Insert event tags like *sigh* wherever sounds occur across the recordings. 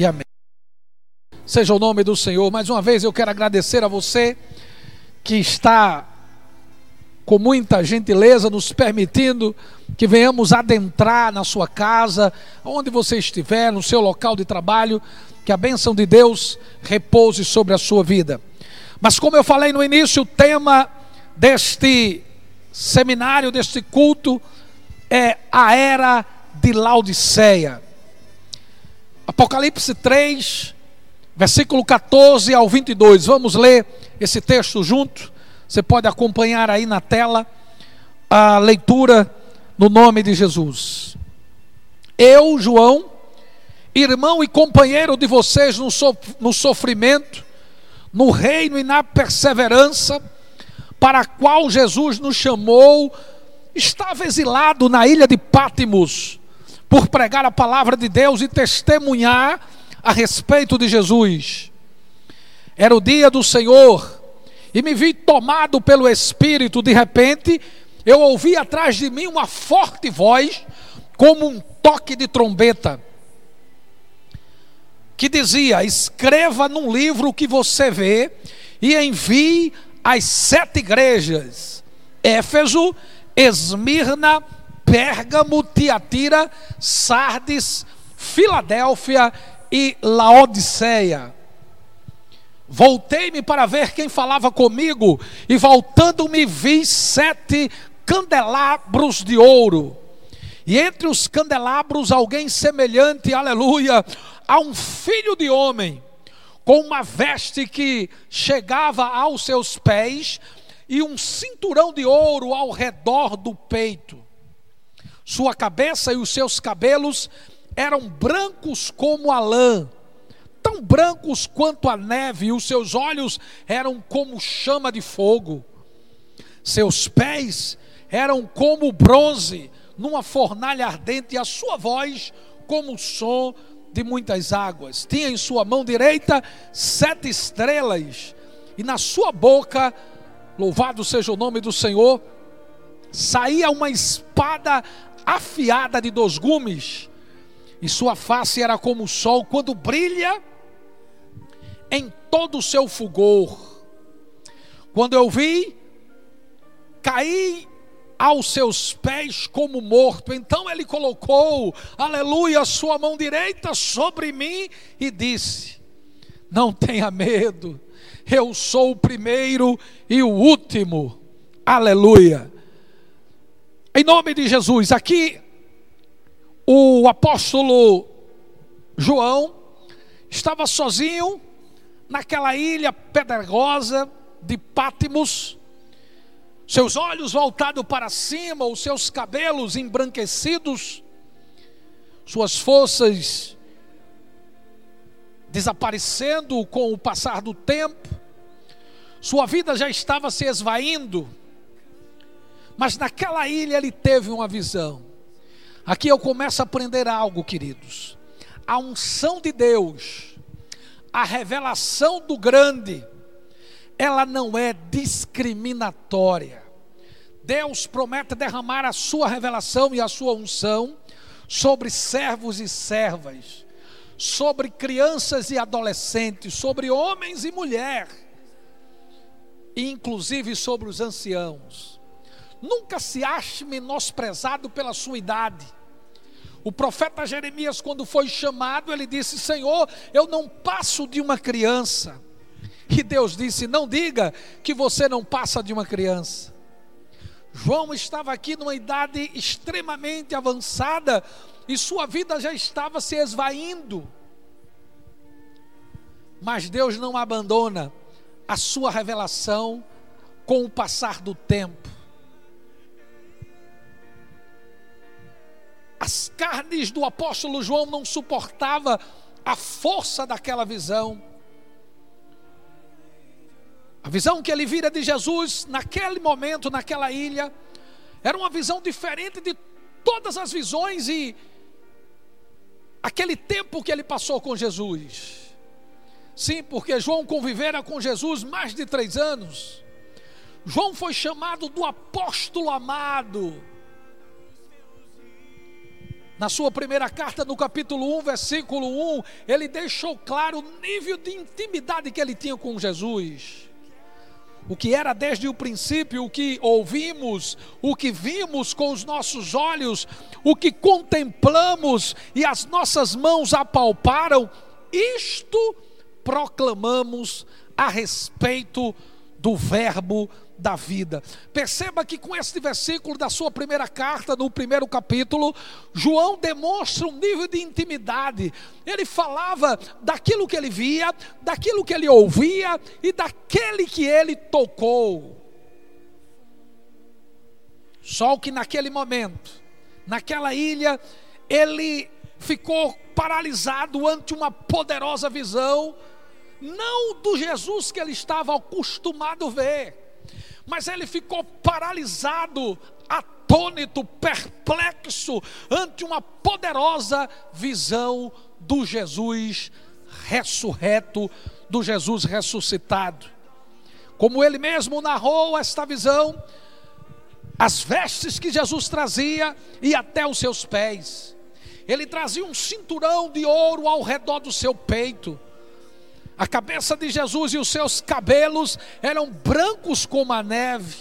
e amém. Seja o nome do Senhor. Mais uma vez eu quero agradecer a você que está com muita gentileza nos permitindo que venhamos adentrar na sua casa, onde você estiver, no seu local de trabalho, que a bênção de Deus repouse sobre a sua vida. Mas como eu falei no início, o tema deste seminário, deste culto, é a era de Laodiceia. Apocalipse 3, versículo 14 ao 22. Vamos ler esse texto junto. Você pode acompanhar aí na tela a leitura no nome de Jesus. Eu, João, irmão e companheiro de vocês no, so, no sofrimento, no reino e na perseverança, para a qual Jesus nos chamou, estava exilado na ilha de Pátimos, por pregar a palavra de Deus e testemunhar a respeito de Jesus. Era o dia do Senhor, e me vi tomado pelo Espírito, de repente, eu ouvi atrás de mim uma forte voz, como um toque de trombeta, que dizia: Escreva num livro o que você vê e envie às sete igrejas: Éfeso, Esmirna, Pérgamo, Tiatira, Sardes, Filadélfia e Laodiceia. Voltei-me para ver quem falava comigo, e voltando-me vi sete candelabros de ouro. E entre os candelabros alguém semelhante, aleluia, a um filho de homem, com uma veste que chegava aos seus pés e um cinturão de ouro ao redor do peito. Sua cabeça e os seus cabelos eram brancos como a lã, tão brancos quanto a neve, e os seus olhos eram como chama de fogo. Seus pés eram como bronze numa fornalha ardente, e a sua voz como o som de muitas águas. Tinha em sua mão direita sete estrelas, e na sua boca, louvado seja o nome do Senhor, saía uma espada afiada de dois gumes, e sua face era como o sol quando brilha em todo o seu fulgor. Quando eu vi, caí aos seus pés como morto. Então ele colocou, aleluia, sua mão direita sobre mim e disse: Não tenha medo, eu sou o primeiro e o último. Aleluia. Em nome de Jesus, aqui o apóstolo João estava sozinho naquela ilha pedregosa de Pátimos. Seus olhos voltados para cima, os seus cabelos embranquecidos, suas forças desaparecendo com o passar do tempo, sua vida já estava se esvaindo, mas naquela ilha ele teve uma visão. Aqui eu começo a aprender algo, queridos. A unção de Deus, a revelação do grande, ela não é discriminatória. Deus promete derramar a sua revelação e a sua unção sobre servos e servas, sobre crianças e adolescentes, sobre homens e mulheres, inclusive sobre os anciãos. Nunca se ache menosprezado pela sua idade. O profeta Jeremias, quando foi chamado, ele disse: Senhor, eu não passo de uma criança. E Deus disse: Não diga que você não passa de uma criança. João estava aqui numa idade extremamente avançada e sua vida já estava se esvaindo. Mas Deus não abandona a sua revelação com o passar do tempo. As carnes do apóstolo João não suportava a força daquela visão. A visão que ele vira de Jesus naquele momento, naquela ilha, era uma visão diferente de todas as visões e aquele tempo que ele passou com Jesus. Sim, porque João convivera com Jesus mais de três anos. João foi chamado do apóstolo amado. Na sua primeira carta, no capítulo 1, versículo 1, ele deixou claro o nível de intimidade que ele tinha com Jesus. O que era desde o princípio, o que ouvimos, o que vimos com os nossos olhos, o que contemplamos e as nossas mãos apalparam, isto proclamamos a respeito do Verbo da vida. Perceba que com este versículo da sua primeira carta, no primeiro capítulo, João demonstra um nível de intimidade. Ele falava daquilo que ele via, daquilo que ele ouvia e daquele que ele tocou. Só que naquele momento, naquela ilha, ele ficou paralisado ante uma poderosa visão, não do Jesus que ele estava acostumado a ver, mas ele ficou paralisado, atônito, perplexo ante uma poderosa visão do Jesus ressurreto, do Jesus ressuscitado. Como ele mesmo narrou esta visão, as vestes que Jesus trazia e até os seus pés. Ele trazia um cinturão de ouro ao redor do seu peito. A cabeça de Jesus e os seus cabelos eram brancos como a neve,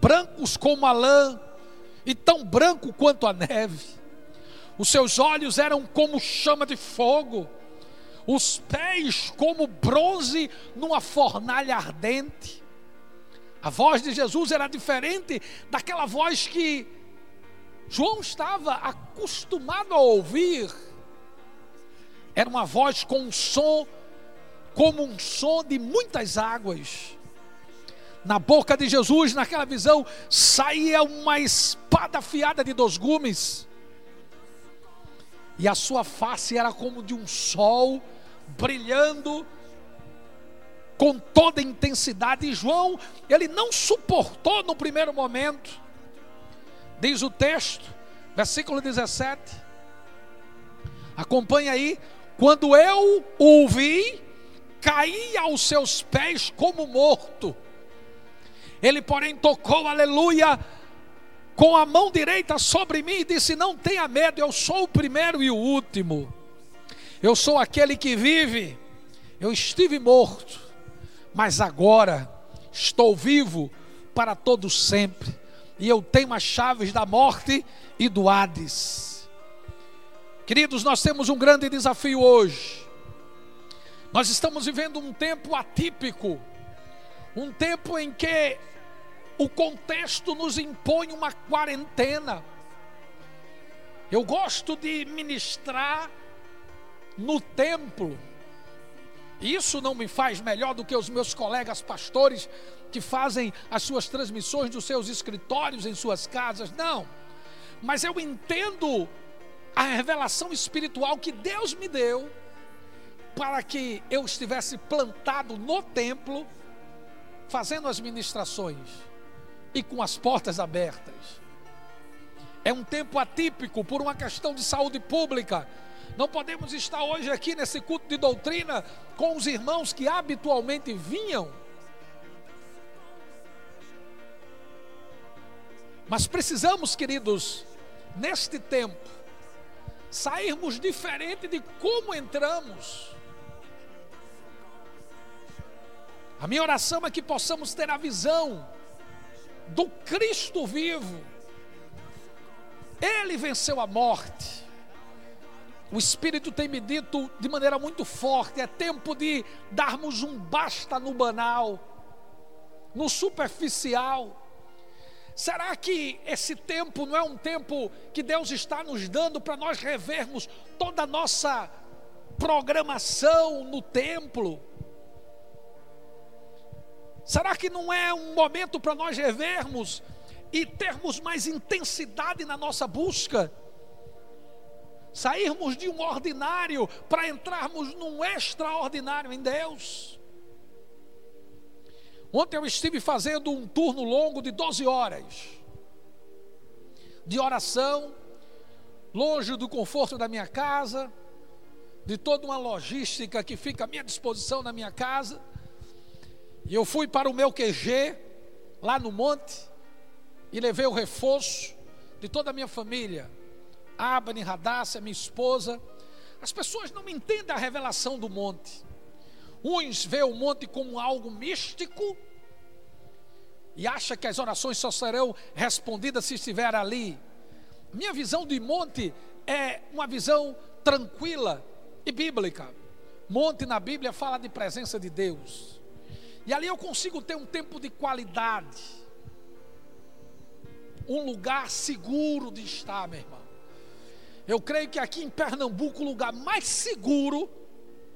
brancos como a lã, e tão branco quanto a neve. Os seus olhos eram como chama de fogo, os pés como bronze numa fornalha ardente. A voz de Jesus era diferente daquela voz que João estava acostumado a ouvir. Era uma voz com um som, como um som de muitas águas. Na boca de Jesus, naquela visão, saía uma espada afiada de dois gumes. E a sua face era como de um sol brilhando com toda intensidade. E João, ele não suportou no primeiro momento Diz o texto, versículo 17. Acompanha aí. Quando eu ouvi, caí aos seus pés como morto. Ele, porém, tocou, aleluia, com a mão direita sobre mim e disse: Não tenha medo, eu sou o primeiro e o último. Eu sou aquele que vive. Eu estive morto, mas agora estou vivo para todo sempre e eu tenho as chaves da morte e do Hades. Queridos, nós temos um grande desafio hoje. Nós estamos vivendo um tempo atípico, um tempo em que o contexto nos impõe uma quarentena. Eu gosto de ministrar no templo. Isso não me faz melhor do que os meus colegas pastores que fazem as suas transmissões dos seus escritórios em suas casas, não. Mas eu entendo a revelação espiritual que Deus me deu para que eu estivesse plantado no templo, fazendo as ministrações e com as portas abertas. É um tempo atípico por uma questão de saúde pública. Não podemos estar hoje aqui nesse culto de doutrina com os irmãos que habitualmente vinham Mas precisamos, queridos, neste tempo, sairmos diferente de como entramos. A minha oração é que possamos ter a visão do Cristo vivo. Ele venceu a morte. O Espírito tem me dito de maneira muito forte: é tempo de darmos um basta no banal, no superficial Será que esse tempo não é um tempo que Deus está nos dando para nós revermos toda a nossa programação no templo? Será que não é um momento para nós revermos e termos mais intensidade na nossa busca? Sairmos de um ordinário para entrarmos num extraordinário em Deus? Ontem eu estive fazendo um turno longo de 12 horas de oração, longe do conforto da minha casa, de toda uma logística que fica à minha disposição na minha casa. E eu fui para o meu QG, lá no monte, e levei o reforço de toda a minha família, Abner, Radassa, minha esposa. As pessoas não entendem a revelação do monte. Uns vê o monte como algo místico e acha que as orações só serão respondidas se estiver ali. Minha visão de monte é uma visão tranquila e bíblica. Monte na Bíblia fala de presença de Deus. E ali eu consigo ter um tempo de qualidade. Um lugar seguro de estar, meu irmão. Eu creio que aqui em Pernambuco, o lugar mais seguro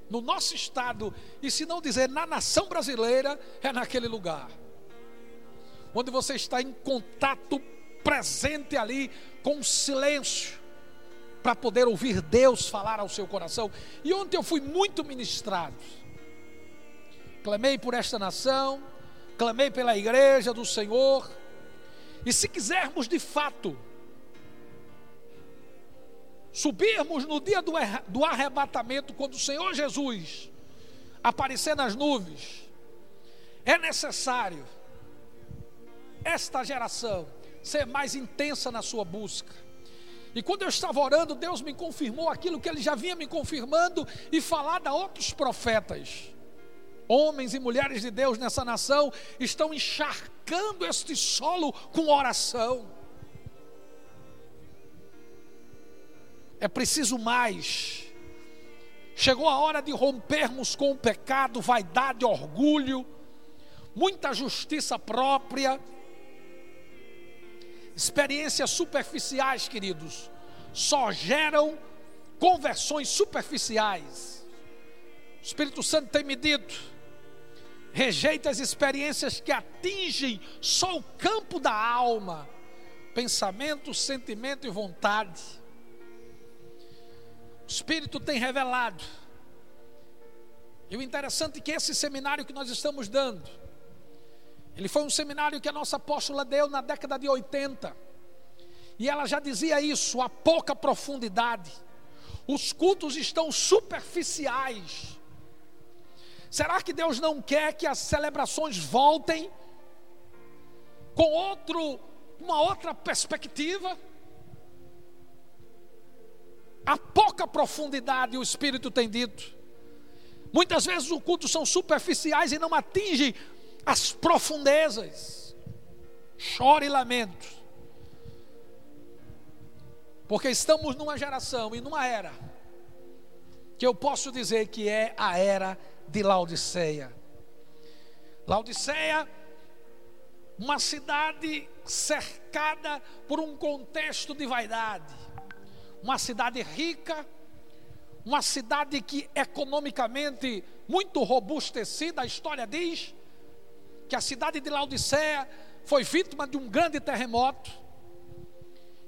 no nosso estado, e se não dizer na nação brasileira, é naquele lugar. Onde você está em contato presente ali com o silêncio, para poder ouvir Deus falar ao seu coração. E ontem eu fui muito ministrado. Clamei por esta nação, clamei pela igreja do Senhor. E se quisermos de fato subirmos no dia do, arrebatamento, quando o Senhor Jesus aparecer nas nuvens, é necessário esta geração ser mais intensa na sua busca. E quando eu estava orando, Deus me confirmou aquilo que Ele já vinha me confirmando e falado a outros profetas. Homens e mulheres de Deus nessa nação estão encharcando este solo com oração. É preciso mais. Chegou a hora de rompermos com o pecado, vaidade, orgulho, muita justiça própria, experiências superficiais, queridos, só geram conversões superficiais. O Espírito Santo tem me dito: rejeita as experiências que atingem só o campo da alma, pensamento, sentimento e vontade. O Espírito tem revelado. E o interessante é que esse seminário que nós estamos dando, ele foi um seminário que a nossa apóstola deu na década de 80. E ela já dizia isso, a pouca profundidade. Os cultos estão superficiais. Será que Deus não quer que as celebrações voltem com outro, uma outra perspectiva? A pouca profundidade o Espírito tem dito. Muitas vezes os cultos são superficiais e não atingem as profundezas. Choro e lamento. Porque estamos numa geração e numa era que eu posso dizer que é a era de Laodiceia. Laodiceia, uma cidade cercada por um contexto de vaidade uma cidade rica, uma cidade que economicamente muito robustecida, a história diz que a cidade de Laodiceia foi vítima de um grande terremoto.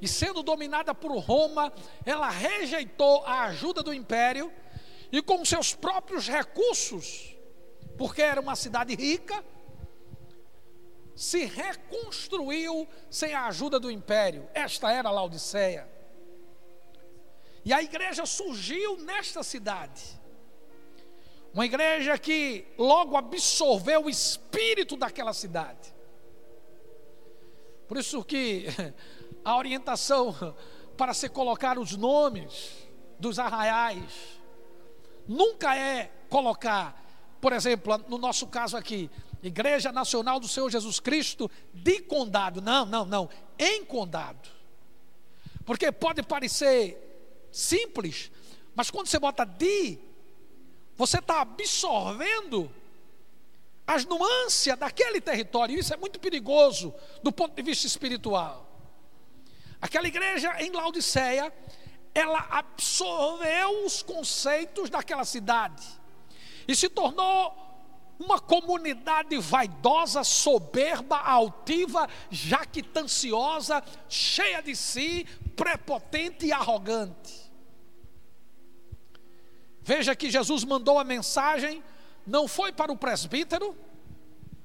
E sendo dominada por Roma, ela rejeitou a ajuda do império e com seus próprios recursos, porque era uma cidade rica, se reconstruiu sem a ajuda do império. Esta era Laodiceia. E a igreja surgiu nesta cidade. Uma igreja que logo absorveu o espírito daquela cidade. Por isso que *laughs* a orientação para se colocar os nomes dos arraiais nunca é colocar, por exemplo, no nosso caso aqui, Igreja Nacional do Senhor Jesus Cristo de Condado. Não, não, não, em Condado. Porque pode parecer simples, mas quando você bota de, você está absorvendo as nuances daquele território. Isso é muito perigoso do ponto de vista espiritual. Aquela igreja em Laodiceia, ela absorveu os conceitos daquela cidade e se tornou uma comunidade vaidosa, soberba, altiva, jactanciosa, cheia de si, prepotente e arrogante. Veja que Jesus mandou a mensagem, não foi para o presbítero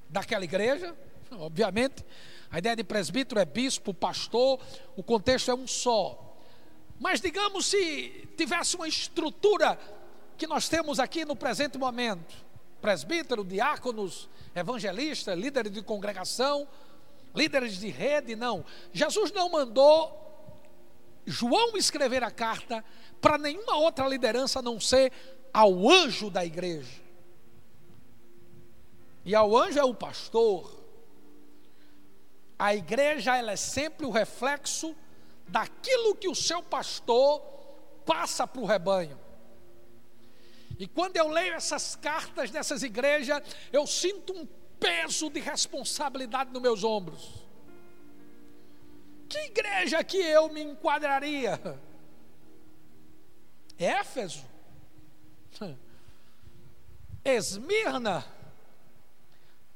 daquela igreja, obviamente, a ideia de presbítero é bispo, pastor, o contexto é um só. Mas digamos se tivesse uma estrutura que nós temos aqui no presente momento, presbítero, diáconos, evangelistas, líderes de congregação, líderes de rede, não. Jesus não mandou João escrever a carta para nenhuma outra liderança a não ser ao anjo da igreja. E ao anjo é o pastor. A igreja ela é sempre o reflexo daquilo que o seu pastor passa para o rebanho. E quando eu leio essas cartas dessas igrejas, eu sinto um peso de responsabilidade nos meus ombros. Que igreja que eu me enquadraria? Éfeso? Esmirna?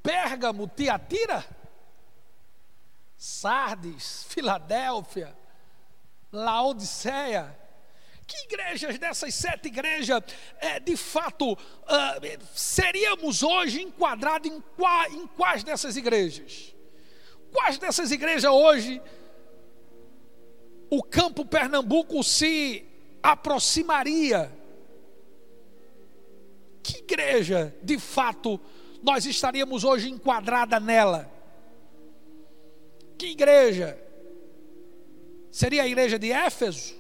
Pérgamo, Tiatira? Sardes, Filadélfia, Laodiceia? Que igrejas dessas sete igrejas, é, de fato, uh, seríamos hoje enquadrados em, qua, em quais dessas igrejas? Quais dessas igrejas hoje o campo Pernambuco se aproximaria? Que igreja, de fato, nós estaríamos hoje enquadrada nela? Que igreja? Seria a igreja de Éfeso?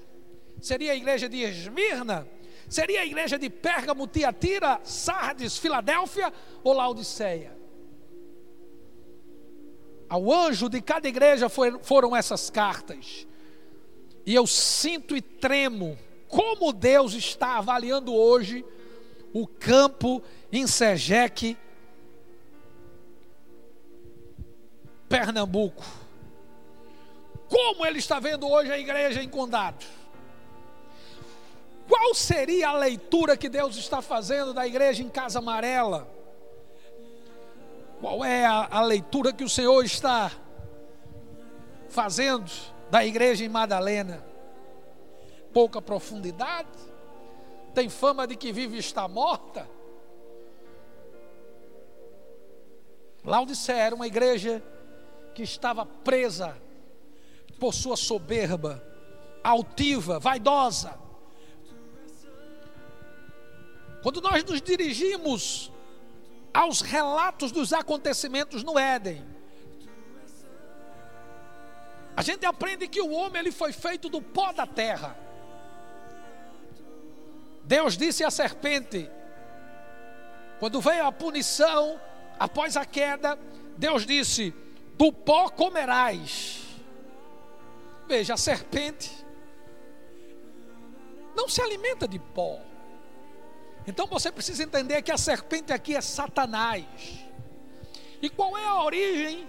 Seria a igreja de Esmirna? Seria a igreja de Pérgamo, Tiatira, Sardes, Filadélfia ou Laodiceia? Ao anjo de cada igreja foram essas cartas. E eu sinto e tremo como Deus está avaliando hoje o campo em Sejeque, Pernambuco. Como ele está vendo hoje a igreja em Condado? Qual seria a leitura que Deus está fazendo da igreja em Casa Amarela? Qual é a, a leitura que o Senhor está fazendo da igreja em Madalena? Pouca profundidade? Tem fama de que vive e está morta? Laodiceia era uma igreja que estava presa por sua soberba, altiva, vaidosa. Quando nós nos dirigimos aos relatos dos acontecimentos no Éden, a gente aprende que o homem ele foi feito do pó da terra. Deus disse à serpente, quando veio a punição após a queda, Deus disse: Do pó comerás. Veja, a serpente não se alimenta de pó. Então você precisa entender que a serpente aqui é Satanás. E qual é a origem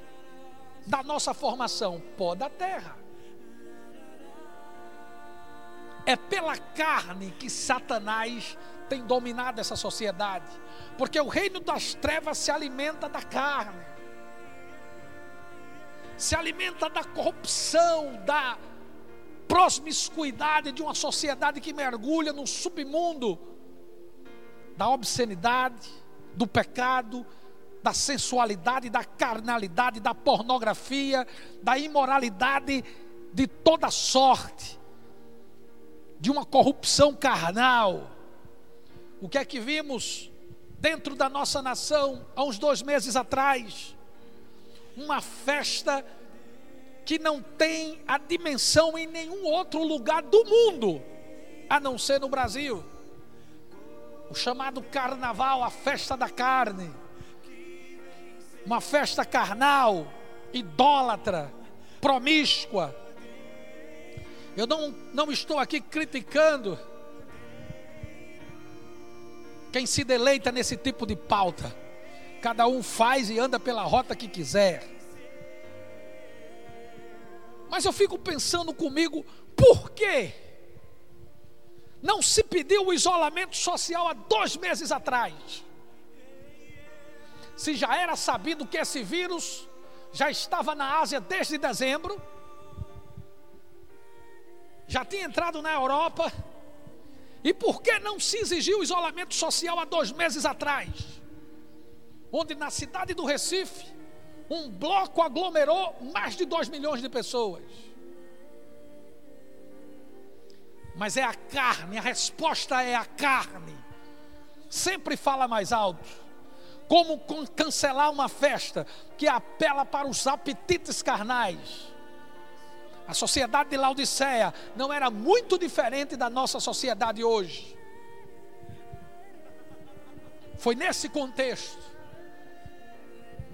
da nossa formação? Pó da terra. É pela carne que Satanás tem dominado essa sociedade. Porque o reino das trevas se alimenta da carne, se alimenta da corrupção, da promiscuidade de uma sociedade que mergulha no submundo da obscenidade, do pecado, da sensualidade, da carnalidade, da pornografia, da imoralidade de toda sorte, de uma corrupção carnal. O que é que vimos dentro da nossa nação há uns dois meses atrás? Uma festa que não tem a dimensão em nenhum outro lugar do mundo, a não ser no Brasil. O chamado carnaval, a festa da carne uma festa carnal, idólatra, promíscua. Eu não, não estou aqui criticando quem se deleita nesse tipo de pauta. Cada um faz e anda pela rota que quiser. Mas eu fico pensando comigo, por quê? Não se pediu o isolamento social há dois meses atrás se já era sabido que esse vírus já estava na Ásia desde dezembro, já tinha entrado na Europa, e por que não se exigiu isolamento social há dois meses atrás? Onde na cidade do Recife, um bloco aglomerou mais de dois milhões de pessoas. Mas é a carne, a resposta é a carne. Sempre fala mais alto. Como cancelar uma festa que apela para os apetites carnais? A sociedade de Laodiceia não era muito diferente da nossa sociedade hoje. Foi nesse contexto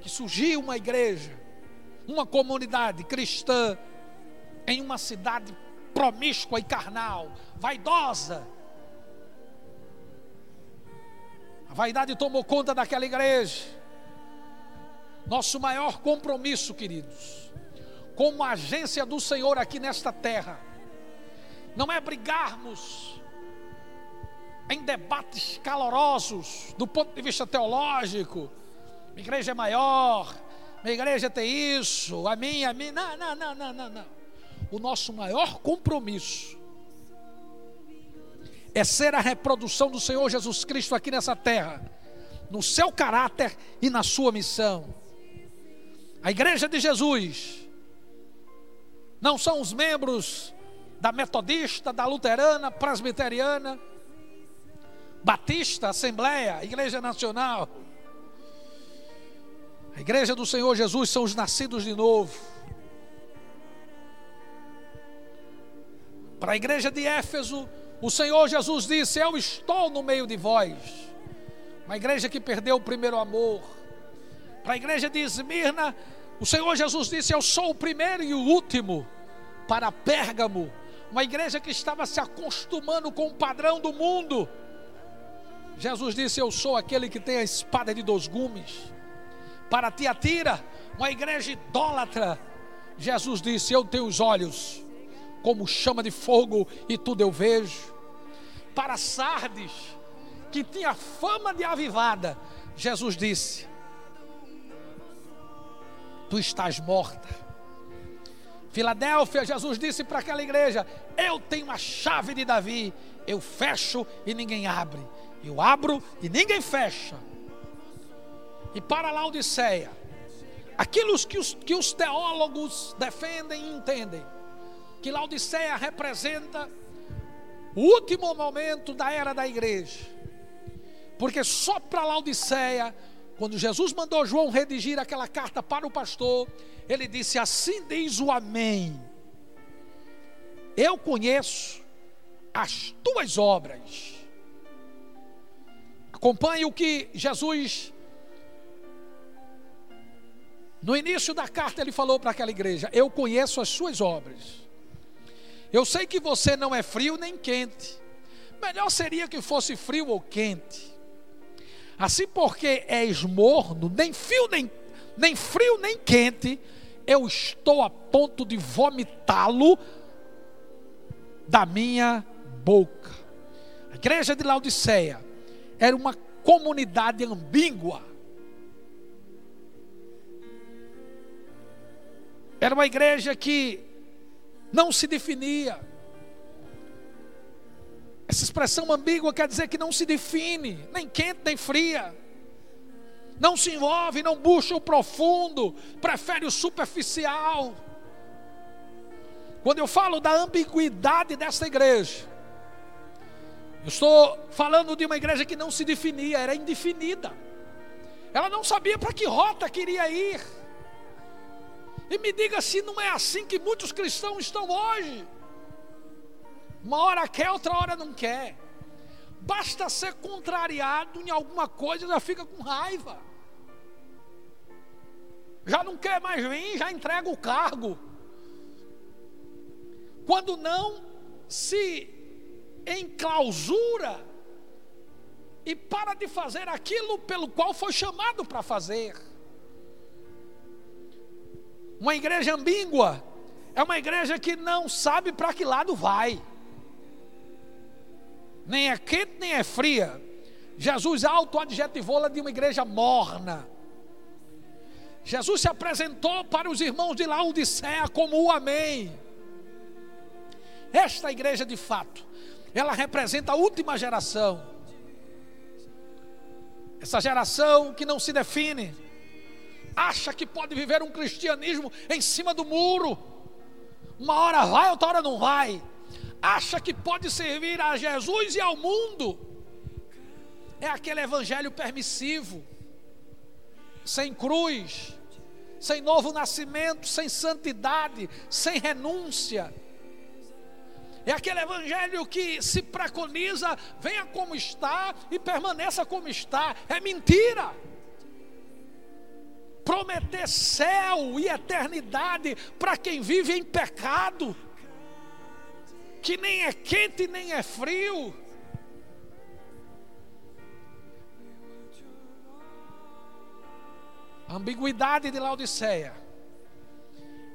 que surgiu uma igreja, uma comunidade cristã em uma cidade promíscua e carnal, vaidosa. A vaidade tomou conta daquela igreja. Nosso maior compromisso, queridos, como agência do Senhor aqui nesta terra, não é brigarmos em debates calorosos do ponto de vista teológico. Minha igreja é maior, minha igreja tem isso, a minha, a minha. Não, não, não, não, não, não. O nosso maior compromisso é ser a reprodução do Senhor Jesus Cristo aqui nessa terra, no seu caráter e na sua missão. A igreja de Jesus não são os membros da metodista, da luterana, presbiteriana, batista, assembleia, igreja nacional. A igreja do Senhor Jesus são os nascidos de novo. Para a igreja de Éfeso, o Senhor Jesus disse: Eu estou no meio de vós. Uma igreja que perdeu o primeiro amor. Para a igreja de Esmirna, o Senhor Jesus disse: Eu sou o primeiro e o último para Pérgamo, uma igreja que estava se acostumando com o padrão do mundo. Jesus disse: Eu sou aquele que tem a espada de dois gumes. Para Tiatira, uma igreja idólatra, Jesus disse: Eu tenho os olhos como chama de fogo e tudo eu vejo. Para Sardes, que tinha fama de avivada, Jesus disse: Tu estás morta Filadélfia, Jesus disse para aquela igreja: Eu tenho a chave de Davi, eu fecho e ninguém abre, eu abro e ninguém fecha. E para Laodiceia, aquilo que os, que os teólogos defendem e entendem, que Laodiceia representa o último momento da era da igreja, porque só para Laodiceia quando Jesus mandou João redigir aquela carta para o pastor, ele disse: Assim diz o Amém. Eu conheço as tuas obras. Acompanhe o que Jesus, no início da carta, ele falou para aquela igreja: Eu conheço as suas obras. Eu sei que você não é frio nem quente. Melhor seria que fosse frio ou quente. Assim porque és morno, nem frio, nem, nem frio, nem quente, eu estou a ponto de vomitá-lo da minha boca. A igreja de Laodiceia era uma comunidade ambígua. Era uma igreja que não se definia. Essa expressão ambígua quer dizer que não se define, nem quente nem fria. Não se envolve, não busca o profundo, prefere o superficial. Quando eu falo da ambiguidade dessa igreja, eu estou falando de uma igreja que não se definia, era indefinida. Ela não sabia para que rota queria ir. E me diga se não é assim que muitos cristãos estão hoje. Uma hora quer, outra hora não quer. Basta ser contrariado em alguma coisa, já fica com raiva. Já não quer mais vir, já entrega o cargo. Quando não se enclausura e para de fazer aquilo pelo qual foi chamado para fazer. Uma igreja ambígua é uma igreja que não sabe para que lado vai nem é quente nem é fria. Jesus auto-adjetivou-la de uma igreja morna. Jesus se apresentou para os irmãos de Laodiceia como o Amém. Esta igreja, de fato, ela representa a última geração. Essa geração que não se define, acha que pode viver um cristianismo em cima do muro. Uma hora vai, outra hora não vai acha que pode servir a Jesus e ao mundo, é aquele evangelho permissivo, sem cruz, sem novo nascimento, sem santidade, sem renúncia. É aquele evangelho que se preconiza, venha como está e permaneça como está. É mentira. Prometer céu e eternidade para quem vive em pecado, que nem é quente nem é frio. A ambiguidade de Laodiceia,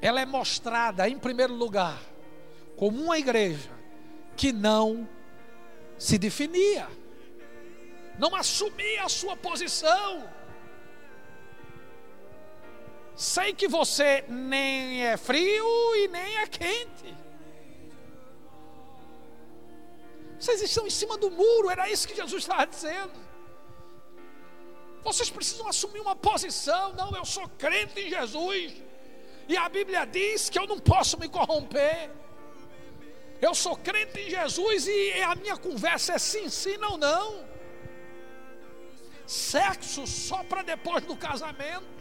ela é mostrada em primeiro lugar como uma igreja que não se definia, não assumia a sua posição. Sei que você nem é frio e nem é quente. Vocês estão em cima do muro, era isso que Jesus estava dizendo. Vocês precisam assumir uma posição. Não, eu sou crente em Jesus. E a Bíblia diz que eu não posso me corromper. Eu sou crente em Jesus e a minha conversa é sim, sim, não, não. Sexo só para depois do casamento.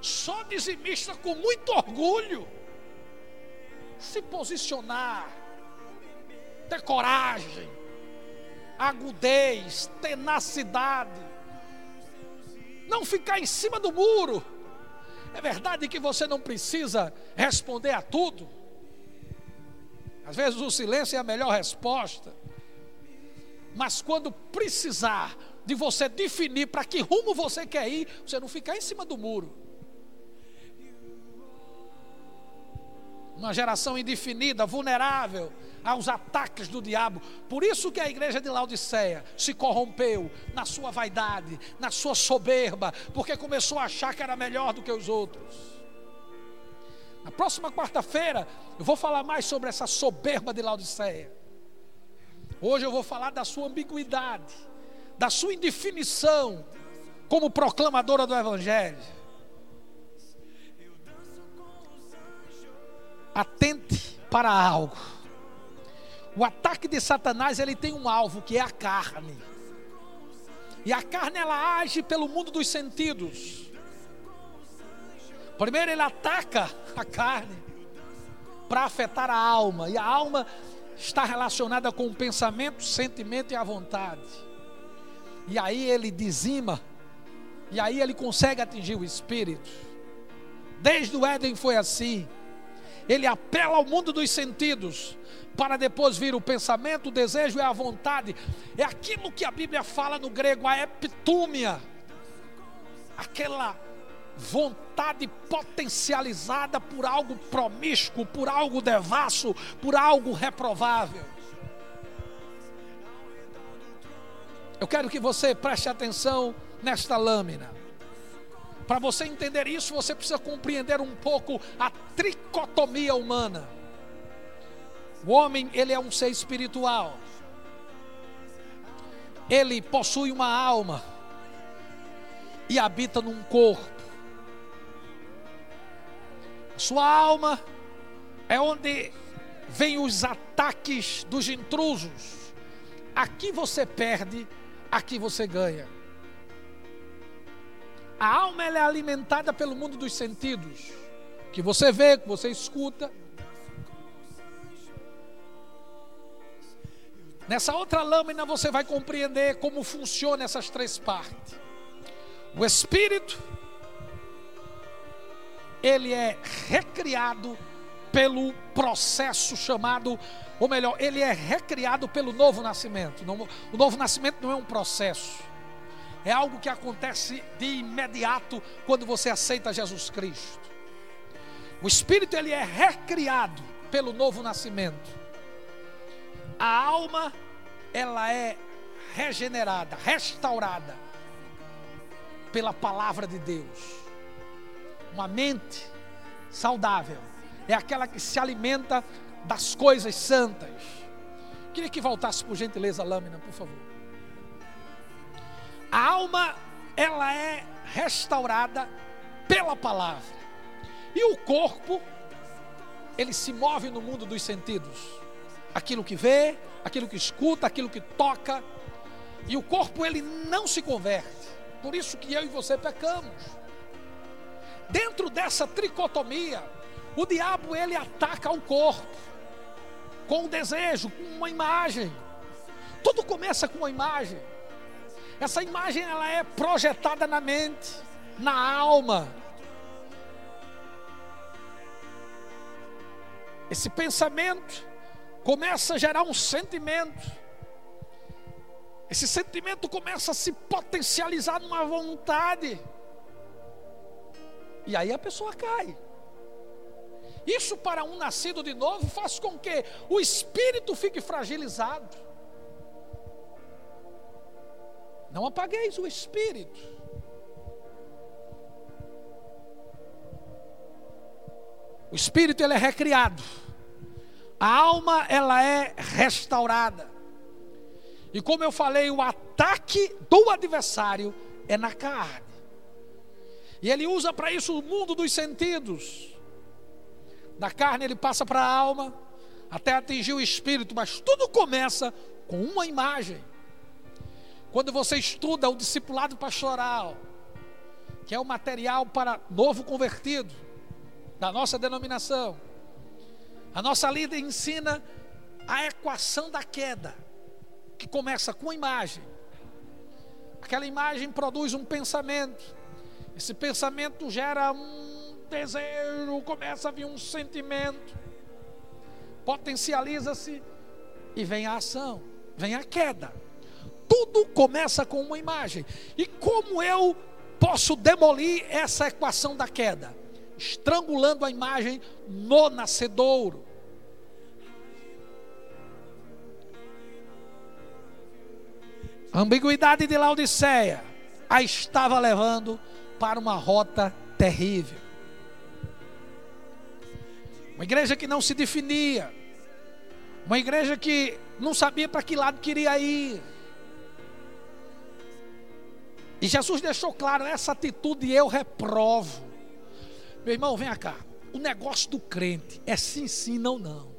Só dizimista com muito orgulho. Se posicionar, ter coragem, agudez, tenacidade. Não ficar em cima do muro. É verdade que você não precisa responder a tudo. Às vezes o silêncio é a melhor resposta. Mas quando precisar de você definir para que rumo você quer ir, você não ficar em cima do muro. Uma geração indefinida, vulnerável aos ataques do diabo. Por isso que a igreja de Laodiceia se corrompeu na sua vaidade, na sua soberba, porque começou a achar que era melhor do que os outros. Na próxima quarta-feira, eu vou falar mais sobre essa soberba de Laodiceia. Hoje eu vou falar da sua ambiguidade, da sua indefinição como proclamadora do Evangelho. Atente para algo. O ataque de Satanás ele tem um alvo que é a carne. E a carne ela age pelo mundo dos sentidos. Primeiro ele ataca a carne para afetar a alma, e a alma está relacionada com o pensamento, sentimento e a vontade. E aí ele dizima, e aí ele consegue atingir o espírito. Desde o Éden foi assim. Ele apela ao mundo dos sentidos, para depois vir o pensamento, o desejo e a vontade. É aquilo que a Bíblia fala no grego, a epitúmia. Aquela vontade potencializada por algo promíscuo, por algo devasso, por algo reprovável. Eu quero que você preste atenção nesta lâmina. Para você entender isso, você precisa compreender um pouco a tricotomia humana. O homem, ele é um ser espiritual. Ele possui uma alma e habita num corpo. Sua alma é onde vem os ataques dos intrusos. Aqui você perde, aqui você ganha. A alma é alimentada pelo mundo dos sentidos, que você vê, que você escuta. Nessa outra lâmina você vai compreender como funcionam essas três partes. O espírito, ele é recriado pelo processo chamado, ou melhor, ele é recriado pelo novo nascimento. O novo nascimento não é um processo, é algo que acontece de imediato quando você aceita Jesus Cristo. O espírito ele é recriado pelo novo nascimento. A alma ela é regenerada, restaurada pela palavra de Deus. Uma mente saudável é aquela que se alimenta das coisas santas. Queria que voltasse por gentileza a lâmina, por favor. A alma, ela é restaurada pela palavra. E o corpo, ele se move no mundo dos sentidos. Aquilo que vê, aquilo que escuta, aquilo que toca. E o corpo, ele não se converte. Por isso que eu e você pecamos. dentro dessa tricotomia, o diabo ele ataca o corpo com um desejo, com uma imagem. Tudo começa com uma imagem. Essa imagem ela é projetada na mente, na alma. Esse pensamento começa a gerar um sentimento. Esse sentimento começa a se potencializar numa vontade. E aí a pessoa cai. Isso para um nascido de novo faz com que o espírito fique fragilizado. Não apagueis o espírito. O espírito ele é recriado. A alma ela é restaurada. E como eu falei, o ataque do adversário é na carne. E ele usa para isso o mundo dos sentidos. Da carne ele passa para a alma, até atingir o espírito, mas tudo começa com uma imagem. Quando você estuda o discipulado pastoral, que é o material para novo convertido, da nossa denominação, a nossa líder ensina a equação da queda, que começa com a imagem. Aquela imagem produz um pensamento, esse pensamento gera um desejo, começa a vir um sentimento, potencializa-se e vem a ação, vem a queda. Tudo começa com uma imagem. E como eu posso demolir essa equação da queda? Estrangulando a imagem no nascedouro. A ambiguidade de Laodiceia a estava levando para uma rota terrível. Uma igreja que não se definia, uma igreja que não sabia para que lado queria ir. E Jesus deixou claro essa atitude eu reprovo. Meu irmão, vem cá. O negócio do crente é sim, sim, não, não.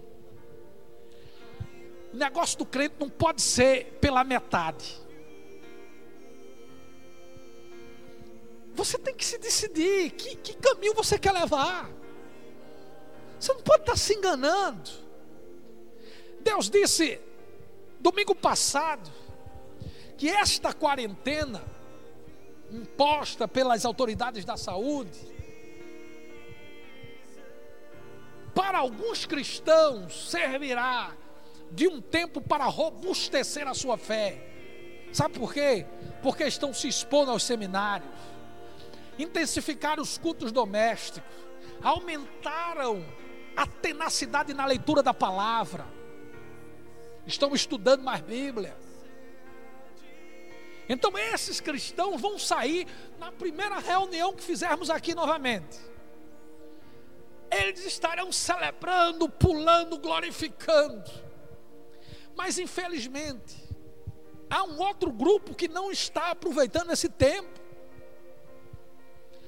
O negócio do crente não pode ser pela metade. Você tem que se decidir que, que caminho você quer levar. Você não pode estar se enganando. Deus disse domingo passado que esta quarentena imposta pelas autoridades da saúde, para alguns cristãos servirá de um tempo para robustecer a sua fé. Sabe por quê? Porque estão se expondo aos seminários, intensificaram os cultos domésticos, aumentaram a tenacidade na leitura da palavra, estão estudando mais Bíblia então esses cristãos vão sair na primeira reunião que fizermos aqui novamente. Eles estarão celebrando, pulando, glorificando. Mas infelizmente, há um outro grupo que não está aproveitando esse tempo.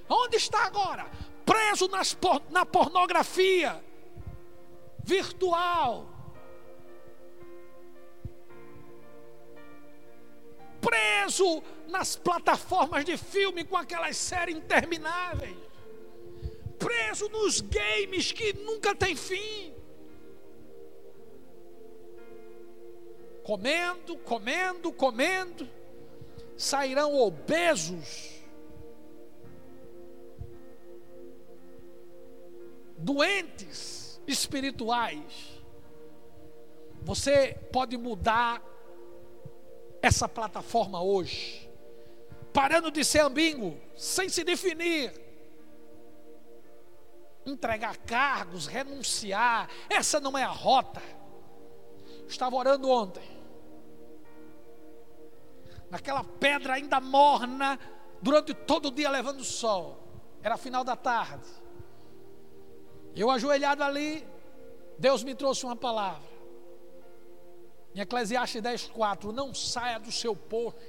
Onde está agora? Preso nas, na pornografia virtual preso nas plataformas de filme com aquelas séries intermináveis, preso nos games que nunca tem fim. Comendo, comendo, comendo, sairão obesos, doentes espirituais. Você pode mudar essa plataforma hoje, parando de ser ambíguo, sem se definir, entregar cargos, renunciar, essa não é a rota. Estava orando ontem, naquela pedra ainda morna, durante todo o dia levando sol, era final da tarde. Eu ajoelhado ali, Deus me trouxe uma palavra. Em Eclesiastes 10, 4, não saia do seu posto.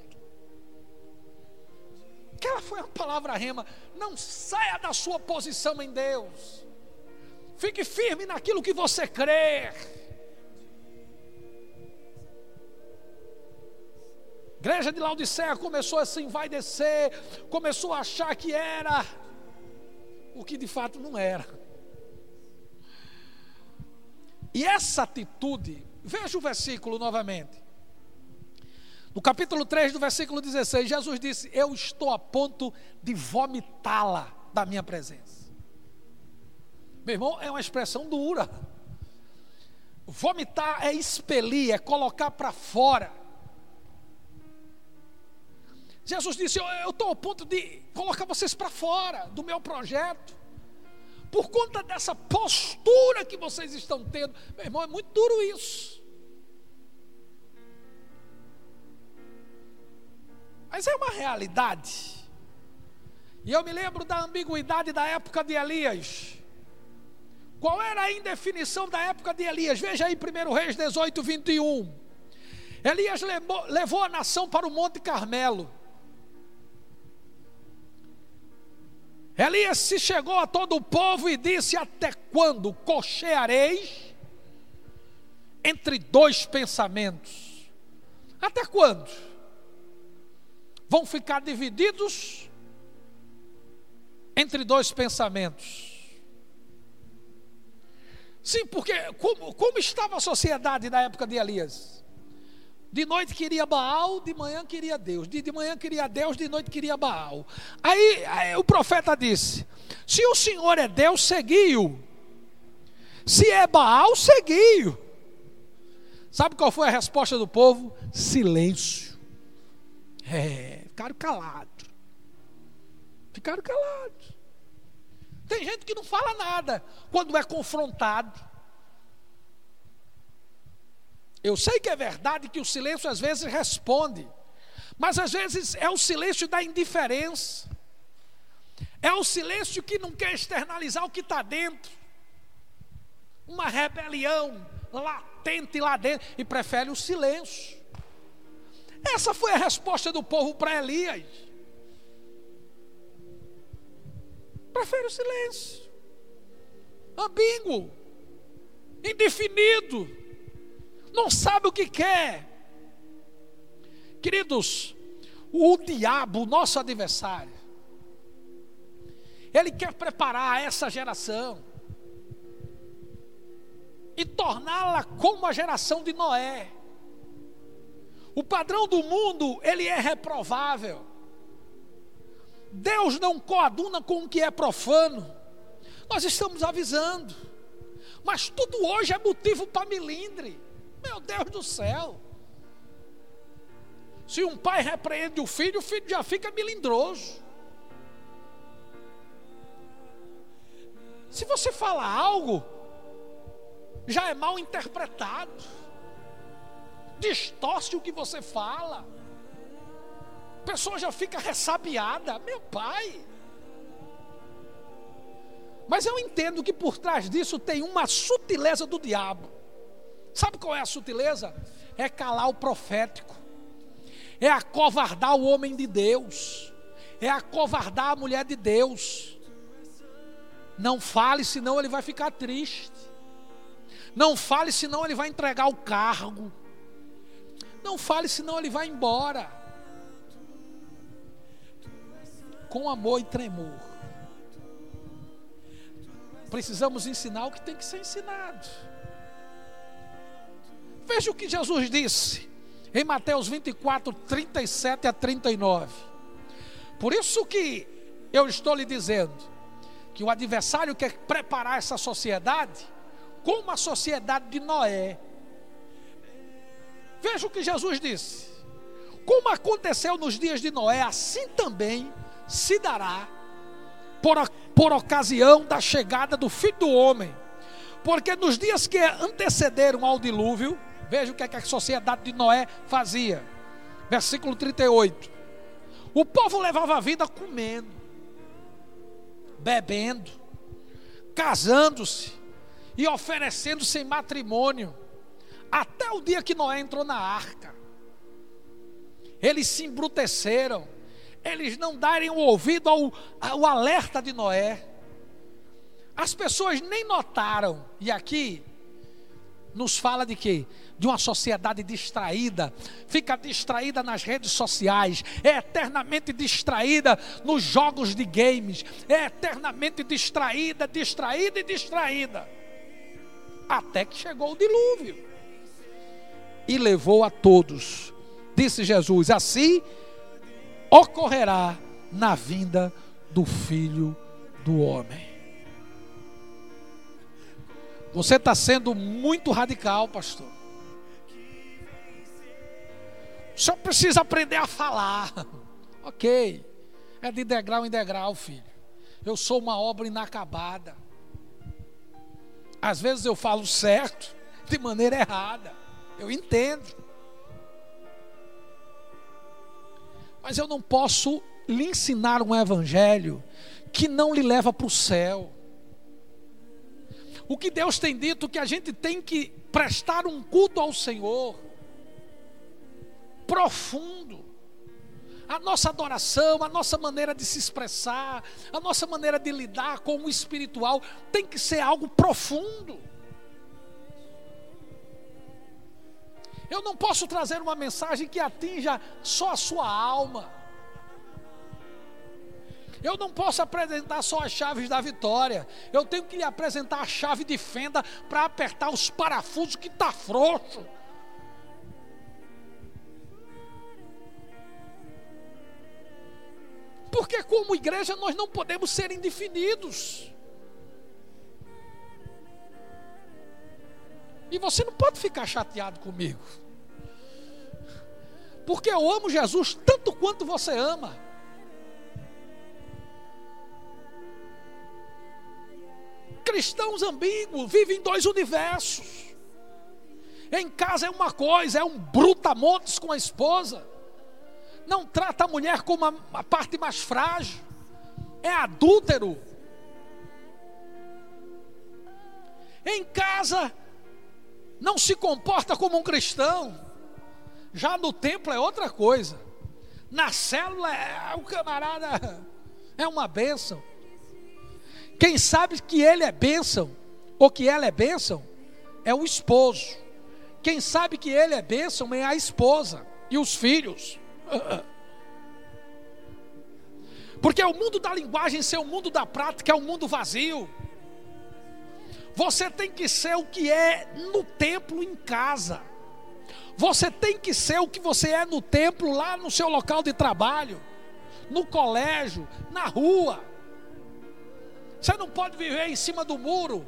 Aquela foi a palavra rema. Não saia da sua posição em Deus. Fique firme naquilo que você crê. Igreja de Laodiceia começou a se envaidecer, começou a achar que era o que de fato não era. E essa atitude, veja o versículo novamente. No capítulo 3, do versículo 16, Jesus disse: Eu estou a ponto de vomitá-la da minha presença. Meu irmão, é uma expressão dura. Vomitar é expelir, é colocar para fora. Jesus disse: Eu estou ao ponto de colocar vocês para fora do meu projeto, por conta dessa postura que vocês estão tendo. Meu irmão, é muito duro isso. Mas é uma realidade. E eu me lembro da ambiguidade da época de Elias. Qual era a indefinição da época de Elias? Veja aí 1 Reis 18, 21. Elias levou, levou a nação para o Monte Carmelo. Elias se chegou a todo o povo e disse: Até quando cocheareis entre dois pensamentos? Até quando? vão ficar divididos entre dois pensamentos. Sim, porque como, como estava a sociedade na época de Elias? De noite queria Baal, de manhã queria Deus. De, de manhã queria Deus, de noite queria Baal. Aí, aí o profeta disse: Se o Senhor é Deus, seguiu. Se é Baal, seguiu. Sabe qual foi a resposta do povo? Silêncio. É, ficaram calados. Ficaram calados. Tem gente que não fala nada quando é confrontado. Eu sei que é verdade que o silêncio às vezes responde, mas às vezes é o silêncio da indiferença, é o silêncio que não quer externalizar o que está dentro, uma rebelião latente lá dentro e prefere o silêncio. Essa foi a resposta do povo para Elias. Prefere o silêncio. Ambíguo. Indefinido. Não sabe o que quer. Queridos, o diabo, nosso adversário, ele quer preparar essa geração e torná-la como a geração de Noé. O padrão do mundo, ele é reprovável. Deus não coaduna com o que é profano. Nós estamos avisando. Mas tudo hoje é motivo para milindre. Meu Deus do céu. Se um pai repreende o filho, o filho já fica milindroso. Se você fala algo, já é mal interpretado distorce o que você fala. A pessoa já fica ressabiada. Meu pai. Mas eu entendo que por trás disso tem uma sutileza do diabo. Sabe qual é a sutileza? É calar o profético, é acovardar o homem de Deus, é acovardar a mulher de Deus. Não fale, senão ele vai ficar triste. Não fale, senão ele vai entregar o cargo. Não fale, senão ele vai embora. Com amor e tremor. Precisamos ensinar o que tem que ser ensinado. Veja o que Jesus disse em Mateus 24, 37 a 39. Por isso que eu estou lhe dizendo que o adversário quer preparar essa sociedade como a sociedade de Noé, Veja o que Jesus disse: Como aconteceu nos dias de Noé, assim também se dará por, por ocasião da chegada do filho do homem. Porque nos dias que antecederam ao dilúvio, veja o que, é que a sociedade de Noé fazia. Versículo 38. O povo levava a vida comendo, bebendo, casando-se e oferecendo-se em matrimônio até o dia que Noé entrou na arca. Eles se embruteceram. Eles não darem o ouvido ao, ao alerta de Noé. As pessoas nem notaram. E aqui, nos fala de quê? De uma sociedade distraída, fica distraída nas redes sociais, é eternamente distraída nos jogos de games, é eternamente distraída, distraída e distraída. Até que chegou o dilúvio e levou a todos. Disse Jesus: Assim ocorrerá na vinda do Filho do Homem. Você está sendo muito radical, pastor. O senhor precisa aprender a falar. *laughs* Ok. É de degrau em degrau, filho. Eu sou uma obra inacabada. Às vezes eu falo certo de maneira errada. Eu entendo. Mas eu não posso lhe ensinar um evangelho que não lhe leva para o céu. O que Deus tem dito que a gente tem que prestar um culto ao Senhor profundo. A nossa adoração, a nossa maneira de se expressar, a nossa maneira de lidar com o espiritual tem que ser algo profundo. Eu não posso trazer uma mensagem que atinja só a sua alma. Eu não posso apresentar só as chaves da vitória. Eu tenho que lhe apresentar a chave de fenda para apertar os parafusos que está frouxo. Porque como igreja nós não podemos ser indefinidos. E você não pode ficar chateado comigo. Porque eu amo Jesus tanto quanto você ama. Cristãos ambíguos, vivem em dois universos. Em casa é uma coisa, é um brutamontes com a esposa. Não trata a mulher como a, parte mais frágil. É adúltero. Em casa não se comporta como um cristão. Já no templo é outra coisa. Na célula é, o camarada é uma bênção. Quem sabe que ele é bênção, ou que ela é bênção, é o esposo. Quem sabe que ele é bênção é a esposa e os filhos. *laughs* Porque o mundo da linguagem ser o mundo da prática é um mundo vazio. Você tem que ser o que é no templo em casa. Você tem que ser o que você é no templo, lá no seu local de trabalho, no colégio, na rua. Você não pode viver em cima do muro.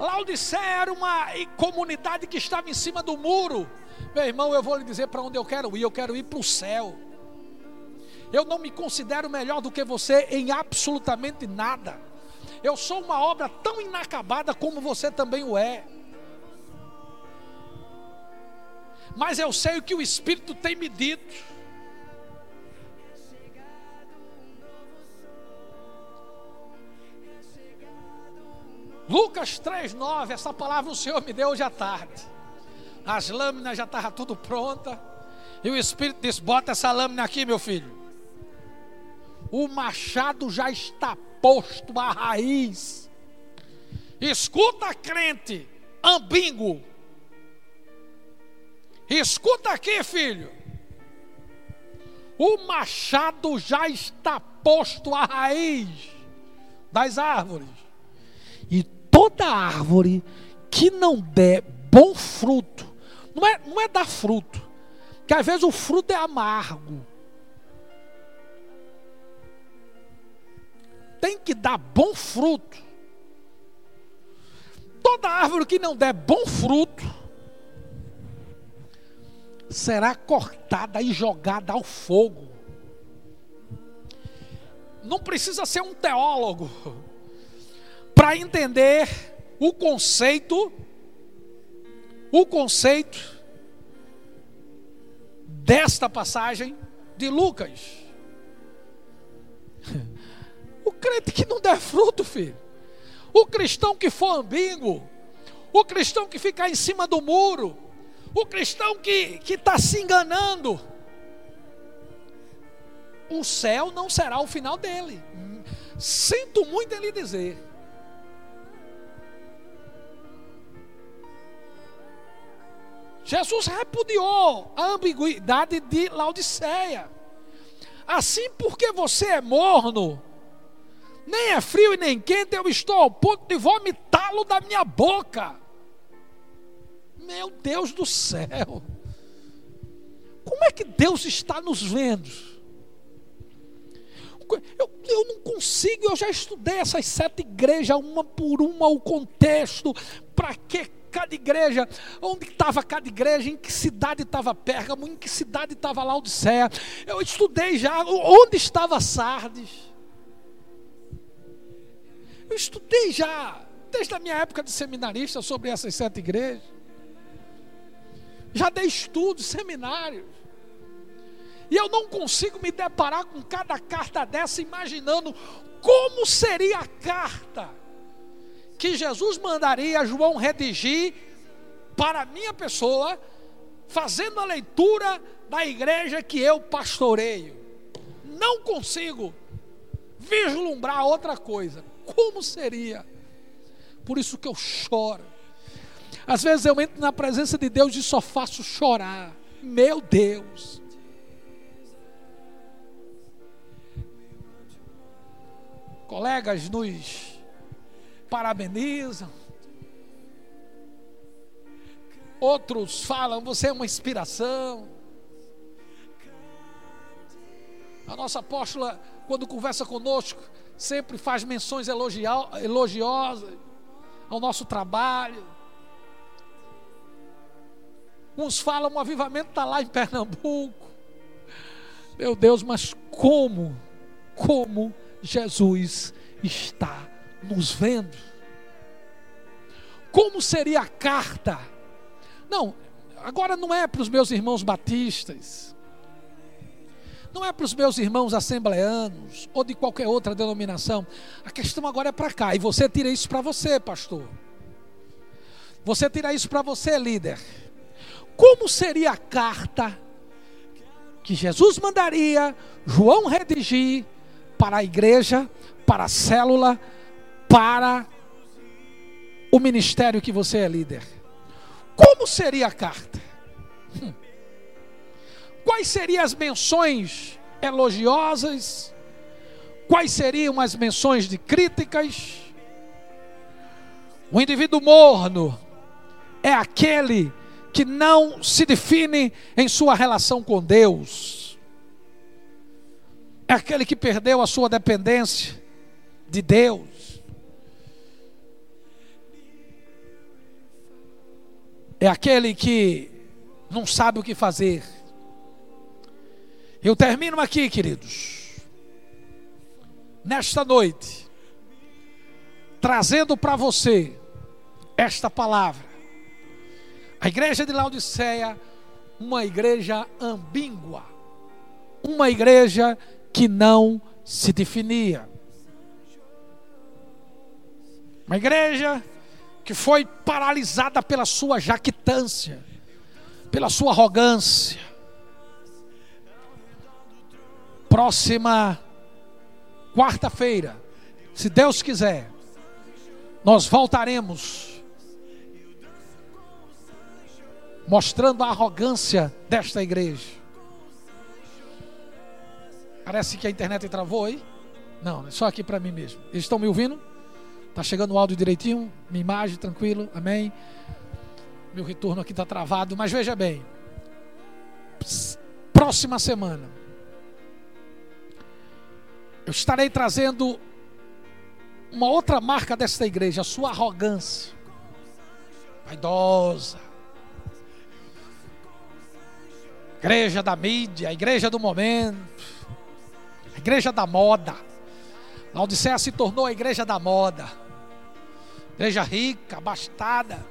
Laodicea era uma comunidade que estava em cima do muro. Meu irmão, eu vou lhe dizer para onde eu quero ir. Eu quero ir para o céu. Eu não me considero melhor do que você em absolutamente nada. Eu sou uma obra tão inacabada como você também o é. Mas eu sei o que o Espírito tem me dito. Lucas 3,9, essa palavra o Senhor me deu hoje à tarde. As lâminas já estavam tudo pronta. E o Espírito disse: bota essa lâmina aqui, meu filho. O machado já está posto à raiz. Escuta, crente, ambingo. Escuta aqui, filho. O machado já está posto à raiz das árvores toda árvore que não der bom fruto, não é, não é dar fruto, que às vezes o fruto é amargo. Tem que dar bom fruto. Toda árvore que não der bom fruto será cortada e jogada ao fogo. Não precisa ser um teólogo para entender o conceito, o conceito desta passagem de Lucas. O crente que não der fruto, filho. O cristão que for ambíguo. O cristão que ficar em cima do muro. O cristão que está se enganando. O céu não será o final dele. Sinto muito em lhe dizer. Jesus repudiou a ambiguidade de Laodiceia. Assim, porque você é morno, nem é frio e nem quente, eu estou ao ponto de vomitá-lo da minha boca. Meu Deus do céu. Como é que Deus está nos vendo? Eu, eu não consigo, eu já estudei essas sete igrejas, uma por uma, o contexto, para que cada igreja, onde estava cada igreja, em que cidade estava Pérgamo, em que cidade estava Laodiceia. Eu estudei já onde estava Sardes. Eu estudei já, desde a minha época de seminarista, sobre essas sete igrejas. Já dei estudos, seminários. E eu não consigo me deparar com cada carta dessa imaginando como seria a carta que Jesus mandaria João redigir para a minha pessoa, fazendo a leitura da igreja que eu pastoreio. Não consigo vislumbrar outra coisa. Como seria? Por isso que eu choro. Às vezes eu entro na presença de Deus e só faço chorar. Meu Deus. colegas nos parabenizam. Outros falam, você é uma inspiração. A nossa apóstola, quando conversa conosco, sempre faz menções elogiosas ao nosso trabalho. Uns falam, o avivamento está lá em Pernambuco. Meu Deus, mas como, como Jesus está nos vendo. Como seria a carta? Não, agora não é para os meus irmãos batistas, não é para os meus irmãos assembleanos ou de qualquer outra denominação. A questão agora é para cá, e você tira isso para você, pastor. Você tira isso para você, líder. Como seria a carta que Jesus mandaria João redigir para a igreja, para a célula, para o ministério que você é líder. Como seria a carta? Hum. Quais seriam as menções elogiosas? Quais seriam as menções de críticas? O indivíduo morno é aquele que não se define em sua relação com Deus é aquele que perdeu a sua dependência de Deus. É aquele que não sabe o que fazer. Eu termino aqui, queridos, nesta noite, trazendo para você esta palavra. A igreja de Laodiceia, uma igreja ambígua, uma igreja que não se definia. Uma igreja que foi paralisada pela sua jactância, pela sua arrogância. Próxima quarta-feira, se Deus quiser, nós voltaremos mostrando a arrogância desta igreja. Parece que a internet travou aí. Não, é só aqui para mim mesmo. Eles estão me ouvindo? Tá chegando o áudio direitinho? Minha imagem, tranquilo? Amém? Meu retorno aqui está travado, mas veja bem. Próxima semana. Eu estarei trazendo uma outra marca desta igreja, a sua arrogância. Vaidosa. Igreja da mídia, a igreja do momento igreja da moda. Laodiceia se tornou a igreja da moda. Igreja rica, abastada.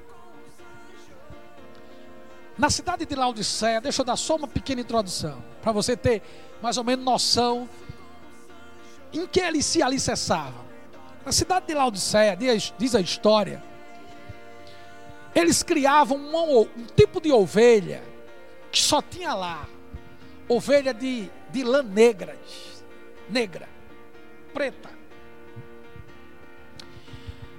Na cidade de Laodiceia, deixa eu dar só uma pequena introdução, para você ter mais ou menos noção em que ele se alicerçava. Na cidade de Laodiceia, diz, diz a história, eles criavam um, um, tipo de ovelha que só tinha lá, ovelha de, de lã negras negra, preta.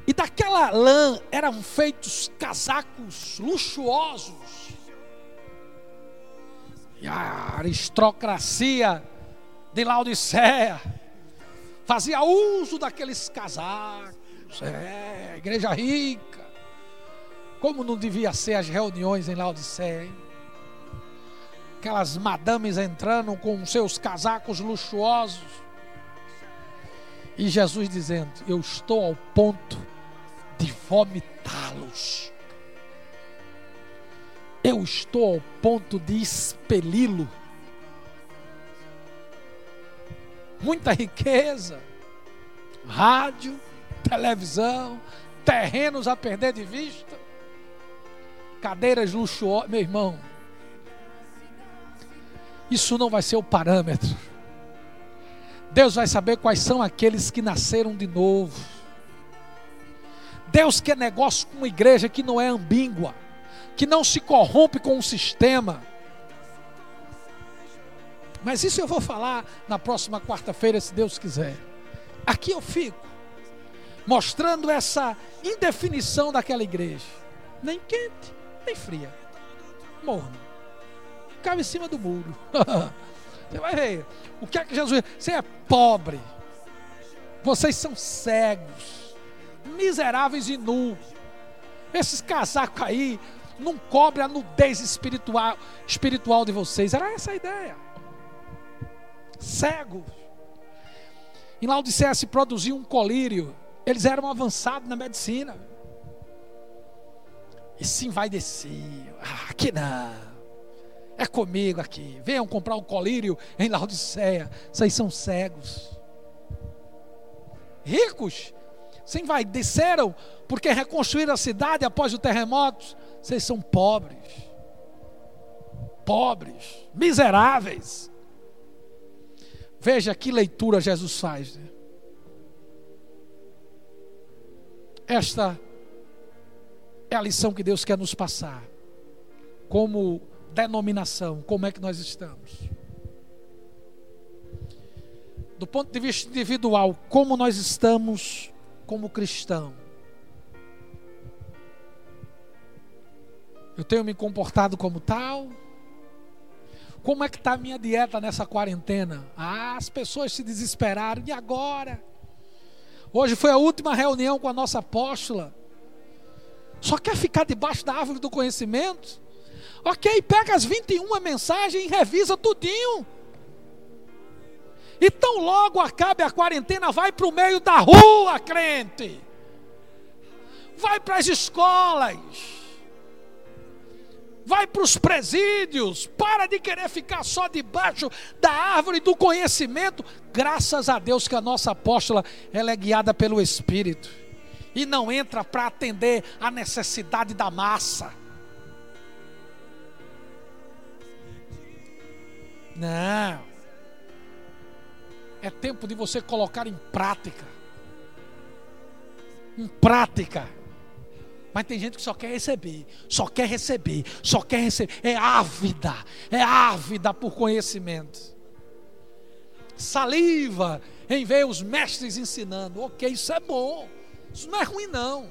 E daquela lã eram feitos casacos luxuosos, E a aristocracia de Laodiceia fazia uso daqueles casacos. É, igreja rica. Como não devia ser as reuniões em Laodiceia, hein? Aquelas madames entrando com seus casacos luxuosos. E Jesus dizendo: Eu estou ao ponto de vomitá-los. Eu estou ao ponto de expeli-lo. Muita riqueza, rádio, televisão, terrenos a perder de vista, cadeiras luxuosas. Meu irmão, isso não vai ser o parâmetro. Deus vai saber quais são aqueles que nasceram de novo. Deus quer negócio com uma igreja que não é ambígua, que não se corrompe com o sistema. Mas isso eu vou falar na próxima quarta-feira, se Deus quiser. Aqui eu fico, mostrando essa indefinição daquela igreja. Nem quente, nem fria. Morno. Ficava em cima do muro. *laughs* Você vai ver. O que é que Jesus. Você é pobre. Vocês são cegos. Miseráveis e nus. Esses casacos aí não cobrem a nudez espiritual, espiritual de vocês. Era essa a ideia. Cegos. Em Laodicea se produziu um colírio. Eles eram avançados na medicina. E sim vai descer. Ah, aqui não. É comigo aqui. Venham comprar um colírio em Laodiceia. Vocês são cegos. Ricos. Sim, vai, desceram porque reconstruíram a cidade após o terremoto. Vocês são pobres. Pobres. Miseráveis. Veja que leitura Jesus faz. Né? Esta é a lição que Deus quer nos passar. Como denominação, como é que nós estamos? Do ponto de vista individual, como nós estamos como cristão? Eu tenho me comportado como tal? Como é que está a minha dieta nessa quarentena? Ah, as pessoas se desesperaram. E agora? Hoje foi a última reunião com a nossa apóstola. Só quer ficar debaixo da árvore do conhecimento? Ok, pega as 21 mensagens e revisa tudinho. E tão logo acabe a quarentena, vai para o meio da rua, crente. Vai para as escolas. Vai para os presídios. Para de querer ficar só debaixo da árvore do conhecimento. Graças a Deus que a nossa apóstola ela é guiada pelo Espírito. E não entra para atender a necessidade da massa. Não. É tempo de você colocar em prática. Em prática. Mas tem gente que só quer receber, só quer receber, só quer receber. É ávida, é ávida por conhecimento. Saliva em ver os mestres ensinando. Ok, isso é bom. Isso não é ruim, não.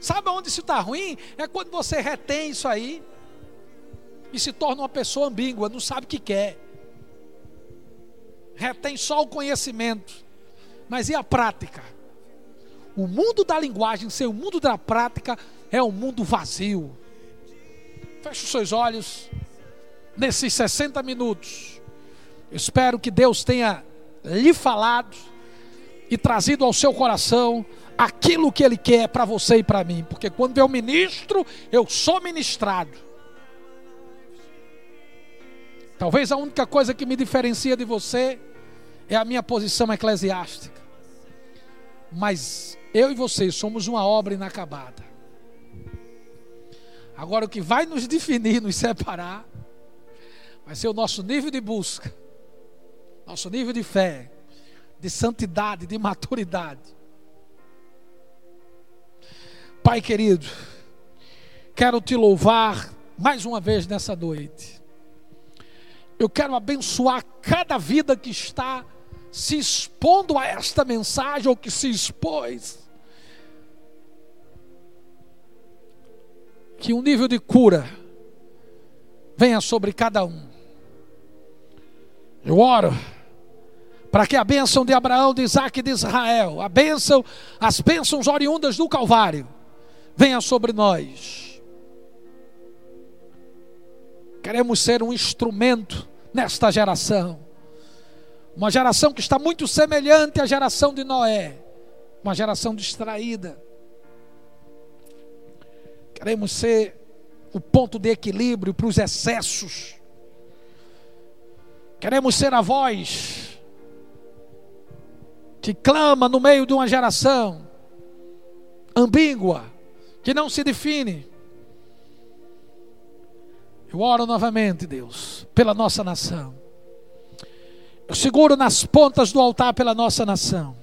Sabe onde isso está ruim? É quando você retém isso aí e se torna uma pessoa ambígua, não sabe o que quer retém só o conhecimento. Mas e a prática? O mundo da linguagem sem o mundo da prática é um mundo vazio. Feche os seus olhos nesses 60 minutos. Espero que Deus tenha lhe falado e trazido ao seu coração aquilo que Ele quer para você e para mim. Porque quando eu ministro, eu sou ministrado. Talvez a única coisa que me diferencia de você é a minha posição eclesiástica. Mas eu e você somos uma obra inacabada. Agora, o que vai nos definir, nos separar, vai ser o nosso nível de busca, nosso nível de fé, de santidade, de maturidade. Pai querido, quero te louvar mais uma vez nessa noite. Eu quero abençoar cada vida que está se expondo a esta mensagem ou que se expôs. Que um nível de cura venha sobre cada um. Eu oro para que a bênção de Abraão, de Isaac e de Israel, a bênção, as bênçãos oriundas do Calvário, venha sobre nós. Queremos ser um instrumento nesta geração. Uma geração que está muito semelhante à geração de Noé, uma geração distraída. Queremos ser o ponto de equilíbrio para os excessos. Queremos ser a voz que clama no meio de uma geração ambígua, que não se define. Eu oro novamente, Deus, pela nossa nação. Eu seguro nas pontas do altar pela nossa nação.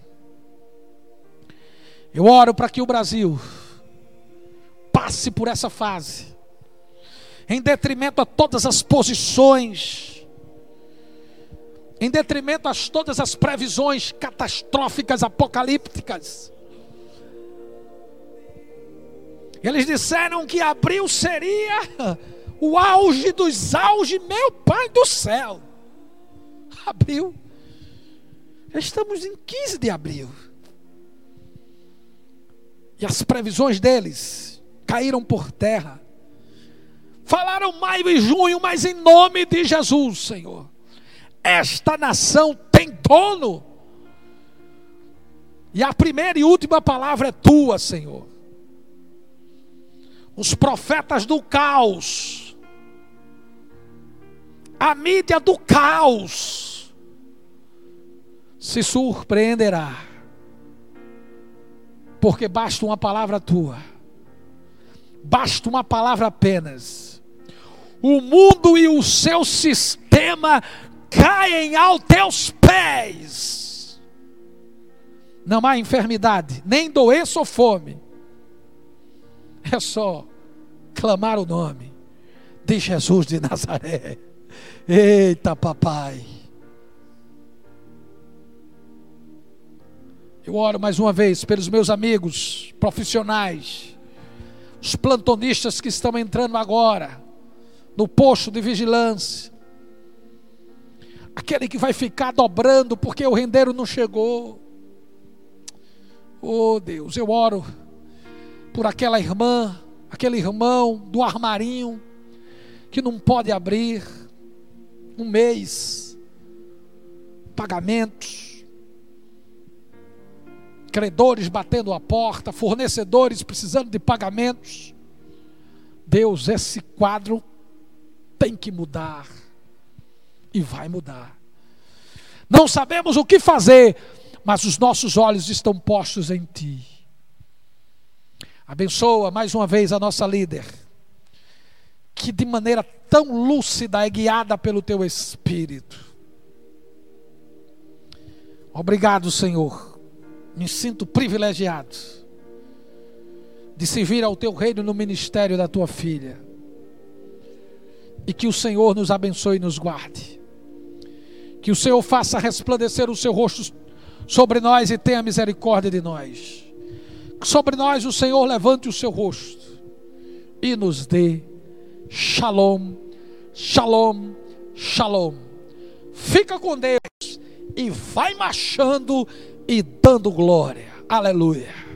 Eu oro para que o Brasil passe por essa fase, em detrimento a todas as posições, em detrimento a todas as previsões catastróficas, apocalípticas. Eles disseram que abril seria o auge dos auges, meu Pai do céu. Abril. Estamos em 15 de abril. E as previsões deles caíram por terra. Falaram maio e junho, mas em nome de Jesus, Senhor. Esta nação tem dono. E a primeira e última palavra é tua, Senhor. Os profetas do caos, a mídia do caos, se surpreenderá, porque basta uma palavra tua Basta uma palavra apenas. O mundo e o seu sistema caem aos teus pés. Não há enfermidade, nem doença ou fome. É só clamar o nome de Jesus de Nazaré. Eita, papai. Eu oro mais uma vez pelos meus amigos profissionais os plantonistas que estão entrando agora no posto de vigilância, aquele que vai ficar dobrando porque o rendeiro não chegou. Oh Deus, eu oro por aquela irmã, aquele irmão do armarinho que não pode abrir um mês, pagamentos credores batendo a porta, fornecedores precisando de pagamentos. Deus, esse quadro tem que mudar e vai mudar. Não sabemos o que fazer, mas os nossos olhos estão postos em Ti. Abençoa mais uma vez a nossa líder, que de maneira tão lúcida é guiada pelo Teu Espírito. Obrigado, Senhor me sinto privilegiado de servir ao teu reino no ministério da tua filha. E que o Senhor nos abençoe e nos guarde. Que o Senhor faça resplandecer o seu rosto sobre nós e tenha misericórdia de nós. Que sobre nós o Senhor levante o seu rosto e nos dê shalom, shalom, shalom. Fica com Deus e vai marchando e dando glória. Aleluia.